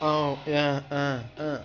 Oh yeah, uh, uh,